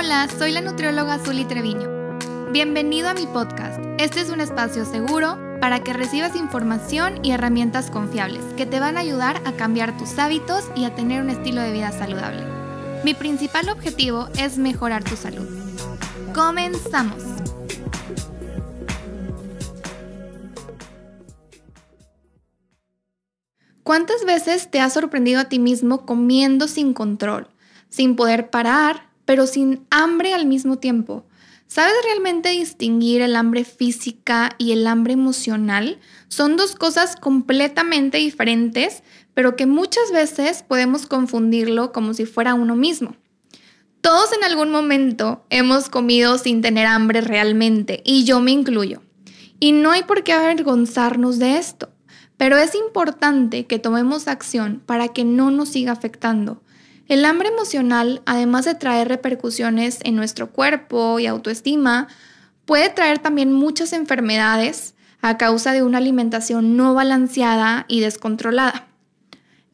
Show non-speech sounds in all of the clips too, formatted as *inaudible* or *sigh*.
Hola, soy la nutrióloga Zuli Treviño. Bienvenido a mi podcast. Este es un espacio seguro para que recibas información y herramientas confiables que te van a ayudar a cambiar tus hábitos y a tener un estilo de vida saludable. Mi principal objetivo es mejorar tu salud. Comenzamos. ¿Cuántas veces te has sorprendido a ti mismo comiendo sin control, sin poder parar, pero sin hambre al mismo tiempo. ¿Sabes realmente distinguir el hambre física y el hambre emocional? Son dos cosas completamente diferentes, pero que muchas veces podemos confundirlo como si fuera uno mismo. Todos en algún momento hemos comido sin tener hambre realmente, y yo me incluyo. Y no hay por qué avergonzarnos de esto, pero es importante que tomemos acción para que no nos siga afectando el hambre emocional, además de traer repercusiones en nuestro cuerpo y autoestima, puede traer también muchas enfermedades a causa de una alimentación no balanceada y descontrolada.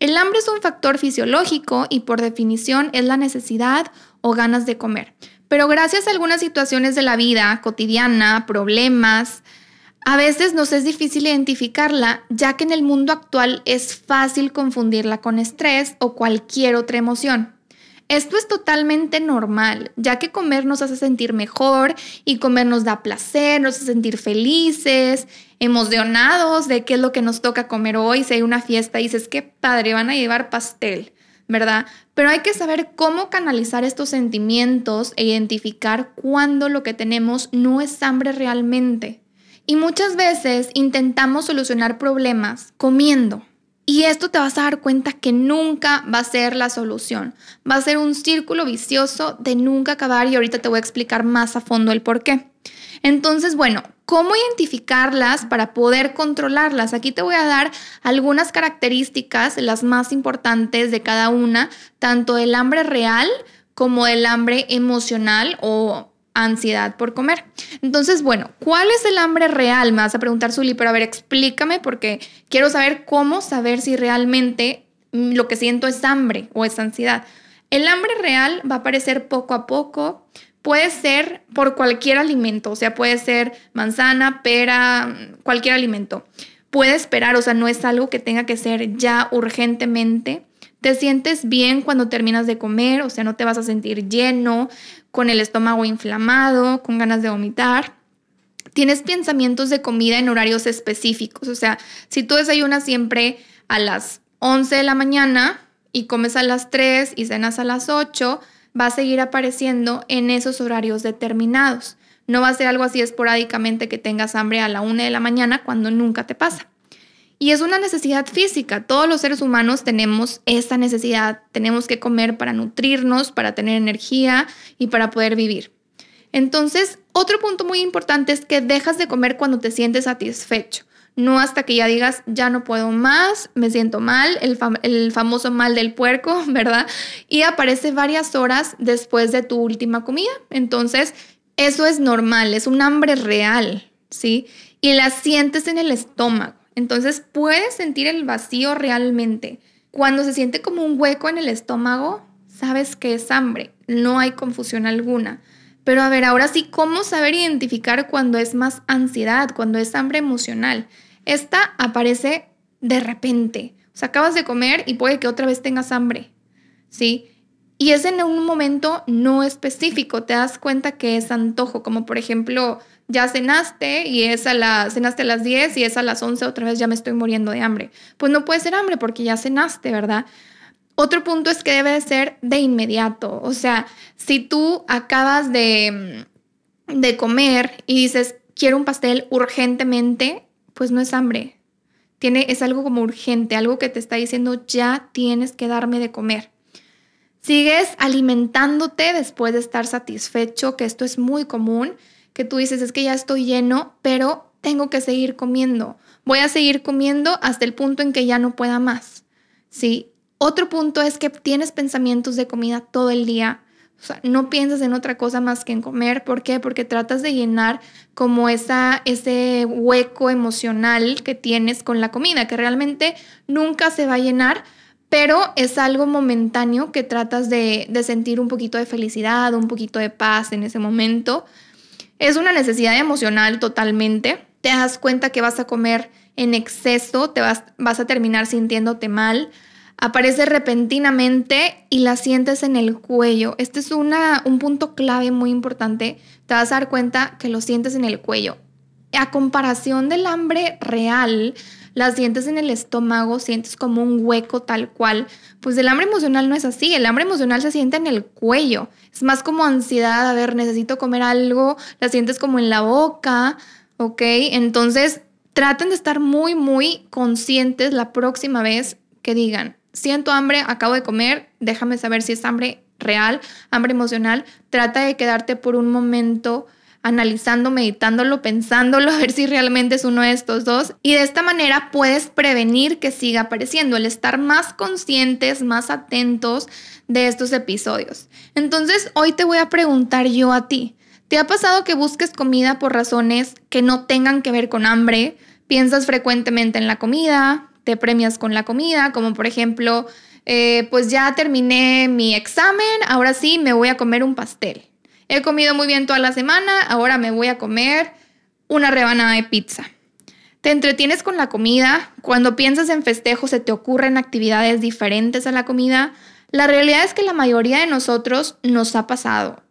El hambre es un factor fisiológico y por definición es la necesidad o ganas de comer. Pero gracias a algunas situaciones de la vida cotidiana, problemas, a veces nos es difícil identificarla, ya que en el mundo actual es fácil confundirla con estrés o cualquier otra emoción. Esto es totalmente normal, ya que comer nos hace sentir mejor y comer nos da placer, nos hace sentir felices, emocionados de qué es lo que nos toca comer hoy. Si hay una fiesta dices, qué padre, van a llevar pastel, ¿verdad? Pero hay que saber cómo canalizar estos sentimientos e identificar cuándo lo que tenemos no es hambre realmente. Y muchas veces intentamos solucionar problemas comiendo. Y esto te vas a dar cuenta que nunca va a ser la solución. Va a ser un círculo vicioso de nunca acabar y ahorita te voy a explicar más a fondo el por qué. Entonces, bueno, ¿cómo identificarlas para poder controlarlas? Aquí te voy a dar algunas características, las más importantes de cada una, tanto del hambre real como del hambre emocional o ansiedad por comer. Entonces, bueno, ¿cuál es el hambre real? Me vas a preguntar, Zuli, pero a ver, explícame porque quiero saber cómo saber si realmente lo que siento es hambre o es ansiedad. El hambre real va a aparecer poco a poco. Puede ser por cualquier alimento, o sea, puede ser manzana, pera, cualquier alimento. Puede esperar, o sea, no es algo que tenga que ser ya urgentemente. Te sientes bien cuando terminas de comer, o sea, no te vas a sentir lleno, con el estómago inflamado, con ganas de vomitar. Tienes pensamientos de comida en horarios específicos, o sea, si tú desayunas siempre a las 11 de la mañana y comes a las 3 y cenas a las 8, va a seguir apareciendo en esos horarios determinados. No va a ser algo así esporádicamente que tengas hambre a la 1 de la mañana cuando nunca te pasa. Y es una necesidad física. Todos los seres humanos tenemos esa necesidad. Tenemos que comer para nutrirnos, para tener energía y para poder vivir. Entonces, otro punto muy importante es que dejas de comer cuando te sientes satisfecho. No hasta que ya digas, ya no puedo más, me siento mal, el, el famoso mal del puerco, *laughs* ¿verdad? Y aparece varias horas después de tu última comida. Entonces, eso es normal, es un hambre real, ¿sí? Y la sientes en el estómago. Entonces puedes sentir el vacío realmente. Cuando se siente como un hueco en el estómago, sabes que es hambre, no hay confusión alguna. Pero a ver, ahora sí, ¿cómo saber identificar cuando es más ansiedad, cuando es hambre emocional? Esta aparece de repente. O sea, acabas de comer y puede que otra vez tengas hambre, ¿sí? Y es en un momento no específico, te das cuenta que es antojo, como por ejemplo, ya cenaste y es a la, cenaste a las 10 y es a las 11 otra vez ya me estoy muriendo de hambre. Pues no puede ser hambre porque ya cenaste, ¿verdad? Otro punto es que debe de ser de inmediato. O sea, si tú acabas de, de comer y dices, quiero un pastel urgentemente, pues no es hambre. Tiene, es algo como urgente, algo que te está diciendo, ya tienes que darme de comer. Sigues alimentándote después de estar satisfecho, que esto es muy común que tú dices, es que ya estoy lleno, pero tengo que seguir comiendo. Voy a seguir comiendo hasta el punto en que ya no pueda más. ¿Sí? Otro punto es que tienes pensamientos de comida todo el día. O sea, no piensas en otra cosa más que en comer. ¿Por qué? Porque tratas de llenar como esa, ese hueco emocional que tienes con la comida, que realmente nunca se va a llenar, pero es algo momentáneo que tratas de, de sentir un poquito de felicidad, un poquito de paz en ese momento. Es una necesidad emocional totalmente. Te das cuenta que vas a comer en exceso, te vas, vas a terminar sintiéndote mal. Aparece repentinamente y la sientes en el cuello. Este es una, un punto clave muy importante. Te vas a dar cuenta que lo sientes en el cuello. A comparación del hambre real, la sientes en el estómago, sientes como un hueco tal cual. Pues el hambre emocional no es así, el hambre emocional se siente en el cuello. Es más como ansiedad, a ver, necesito comer algo, la sientes como en la boca, ¿ok? Entonces traten de estar muy, muy conscientes la próxima vez que digan, siento hambre, acabo de comer, déjame saber si es hambre real, hambre emocional. Trata de quedarte por un momento analizando, meditándolo, pensándolo, *laughs* a ver si realmente es uno de estos dos. Y de esta manera puedes prevenir que siga apareciendo, el estar más conscientes, más atentos de estos episodios. Entonces, hoy te voy a preguntar yo a ti, ¿Te ha pasado que busques comida por razones que no tengan que ver con hambre? Piensas frecuentemente en la comida, te premias con la comida, como por ejemplo, eh, pues ya terminé mi examen, ahora sí me voy a comer un pastel. He comido muy bien toda la semana, ahora me voy a comer una rebanada de pizza. Te entretienes con la comida, cuando piensas en festejos se te ocurren actividades diferentes a la comida. La realidad es que la mayoría de nosotros nos ha pasado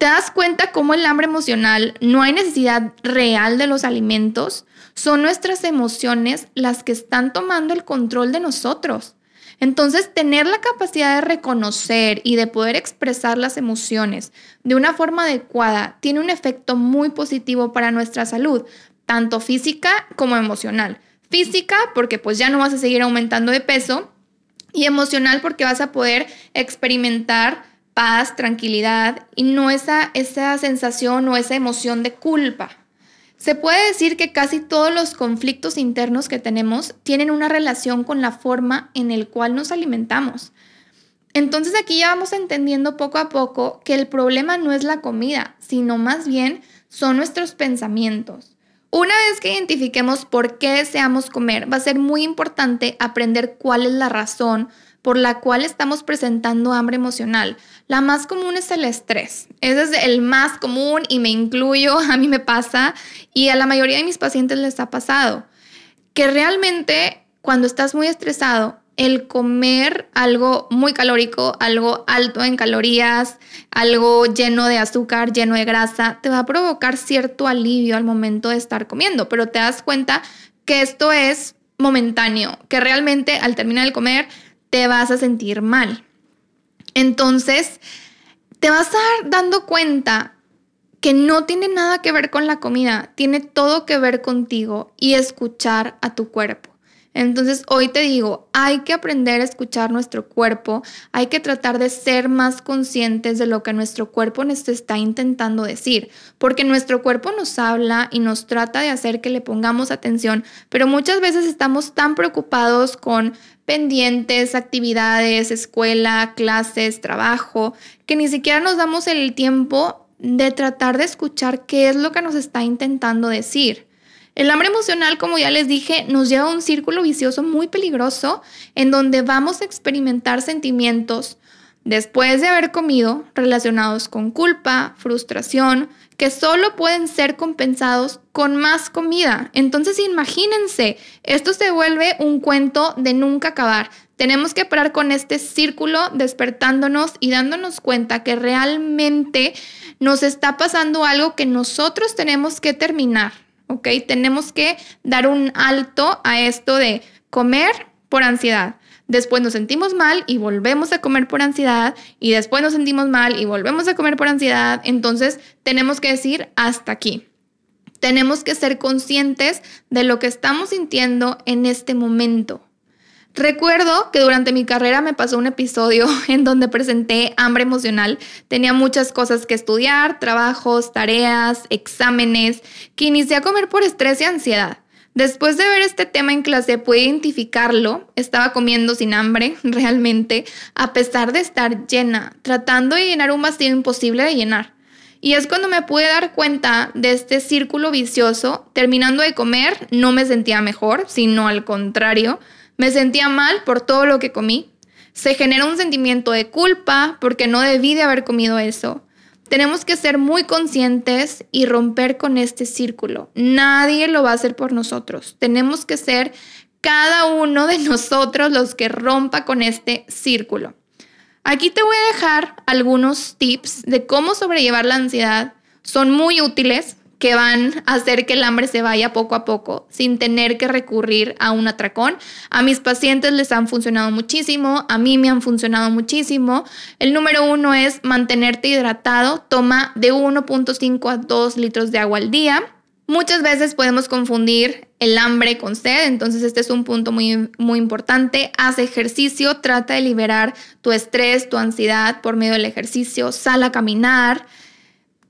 te das cuenta cómo el hambre emocional no hay necesidad real de los alimentos, son nuestras emociones las que están tomando el control de nosotros. Entonces, tener la capacidad de reconocer y de poder expresar las emociones de una forma adecuada tiene un efecto muy positivo para nuestra salud, tanto física como emocional. Física, porque pues ya no vas a seguir aumentando de peso, y emocional porque vas a poder experimentar paz, tranquilidad y no esa, esa sensación o esa emoción de culpa. Se puede decir que casi todos los conflictos internos que tenemos tienen una relación con la forma en el cual nos alimentamos. Entonces aquí ya vamos entendiendo poco a poco que el problema no es la comida, sino más bien son nuestros pensamientos. Una vez que identifiquemos por qué deseamos comer, va a ser muy importante aprender cuál es la razón por la cual estamos presentando hambre emocional. La más común es el estrés. Ese es el más común y me incluyo, *laughs* a mí me pasa y a la mayoría de mis pacientes les ha pasado. Que realmente cuando estás muy estresado, el comer algo muy calórico, algo alto en calorías, algo lleno de azúcar, lleno de grasa, te va a provocar cierto alivio al momento de estar comiendo, pero te das cuenta que esto es momentáneo, que realmente al terminar de comer te vas a sentir mal. Entonces, te vas a dar dando cuenta que no tiene nada que ver con la comida, tiene todo que ver contigo y escuchar a tu cuerpo. Entonces hoy te digo, hay que aprender a escuchar nuestro cuerpo, hay que tratar de ser más conscientes de lo que nuestro cuerpo nos está intentando decir, porque nuestro cuerpo nos habla y nos trata de hacer que le pongamos atención, pero muchas veces estamos tan preocupados con pendientes, actividades, escuela, clases, trabajo, que ni siquiera nos damos el tiempo de tratar de escuchar qué es lo que nos está intentando decir. El hambre emocional, como ya les dije, nos lleva a un círculo vicioso muy peligroso en donde vamos a experimentar sentimientos después de haber comido relacionados con culpa, frustración, que solo pueden ser compensados con más comida. Entonces imagínense, esto se vuelve un cuento de nunca acabar. Tenemos que parar con este círculo despertándonos y dándonos cuenta que realmente nos está pasando algo que nosotros tenemos que terminar. ¿Ok? Tenemos que dar un alto a esto de comer por ansiedad. Después nos sentimos mal y volvemos a comer por ansiedad y después nos sentimos mal y volvemos a comer por ansiedad. Entonces tenemos que decir hasta aquí. Tenemos que ser conscientes de lo que estamos sintiendo en este momento. Recuerdo que durante mi carrera me pasó un episodio *laughs* en donde presenté hambre emocional. Tenía muchas cosas que estudiar, trabajos, tareas, exámenes, que inicié a comer por estrés y ansiedad. Después de ver este tema en clase pude identificarlo. Estaba comiendo sin hambre, *laughs* realmente, a pesar de estar llena, tratando de llenar un vacío imposible de llenar. Y es cuando me pude dar cuenta de este círculo vicioso. Terminando de comer, no me sentía mejor, sino al contrario Me sentía mal por todo lo que comí. Se genera un sentimiento de culpa porque no debí de haber comido eso. Tenemos que ser muy conscientes y romper con este círculo. Nadie lo va a hacer por nosotros. Tenemos que ser cada uno de *laughs* nosotros los que rompa con este círculo. Aquí te voy a dejar algunos tips de cómo sobrellevar la ansiedad. Son muy útiles que van a hacer que el hambre se vaya poco a poco sin tener que recurrir a un atracón. A mis pacientes les han funcionado muchísimo, a mí me han funcionado muchísimo. El número uno es mantenerte hidratado, toma de 1.5 a 2 litros de agua al día. Muchas veces podemos confundir el hambre con sed, entonces este es un punto muy, muy importante. Haz ejercicio, trata de liberar tu estrés, tu ansiedad por medio del ejercicio, sal a caminar.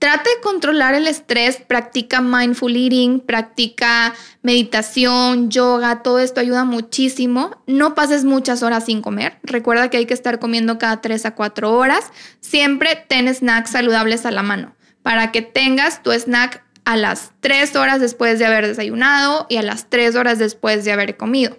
Trata de controlar el estrés, practica mindful eating, practica meditación, yoga, todo esto ayuda muchísimo. No pases muchas horas sin comer. Recuerda que hay que estar comiendo cada 3 a 4 horas. Siempre ten snacks saludables a la mano para que tengas tu snack a las 3 horas después de haber desayunado y a las 3 horas después de haber comido.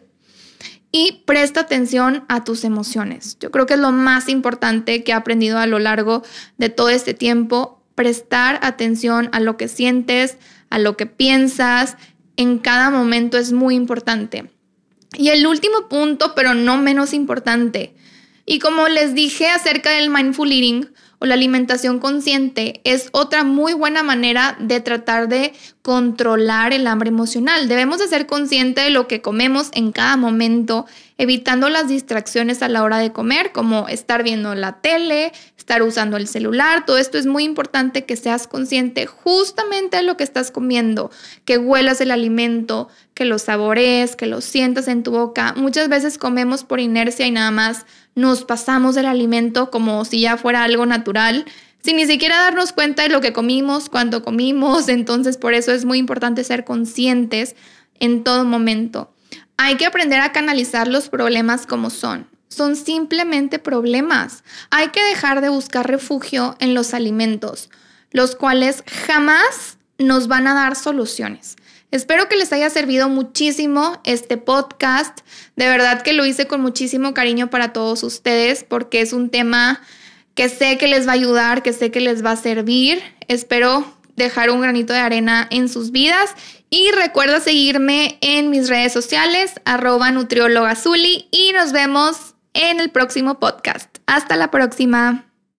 Y presta atención a tus emociones. Yo creo que es lo más importante que he aprendido a lo largo de todo este tiempo prestar atención a lo que sientes, a lo que piensas en cada momento es muy importante. Y el último punto, pero no menos importante, y como les dije acerca del mindful eating o la alimentación consciente, es otra muy buena manera de tratar de controlar el hambre emocional. Debemos de ser conscientes de lo que comemos en cada momento, evitando las distracciones a la hora de comer, como estar viendo la tele, estar usando el celular. Todo esto es muy importante que seas consciente justamente de lo que estás comiendo, que huelas el alimento, que lo saborees, que lo sientas en tu boca. Muchas veces comemos por inercia y nada más nos pasamos del alimento como si ya fuera algo natural sin ni siquiera darnos cuenta de lo que comimos, cuando comimos. *laughs* Entonces, por eso es muy importante ser conscientes en todo momento. Hay que aprender a canalizar los problemas como son. Son simplemente problemas. Hay que dejar de buscar refugio en los alimentos, los cuales jamás nos van a dar soluciones. Espero que les haya servido muchísimo este podcast. De verdad que lo hice con muchísimo cariño para todos ustedes porque es un tema que sé que les va a ayudar, que sé que les va a servir. Espero dejar un granito de arena en sus vidas. Y recuerda seguirme en mis redes sociales, arroba nutriologazuli, y nos vemos en el próximo podcast. Hasta la próxima.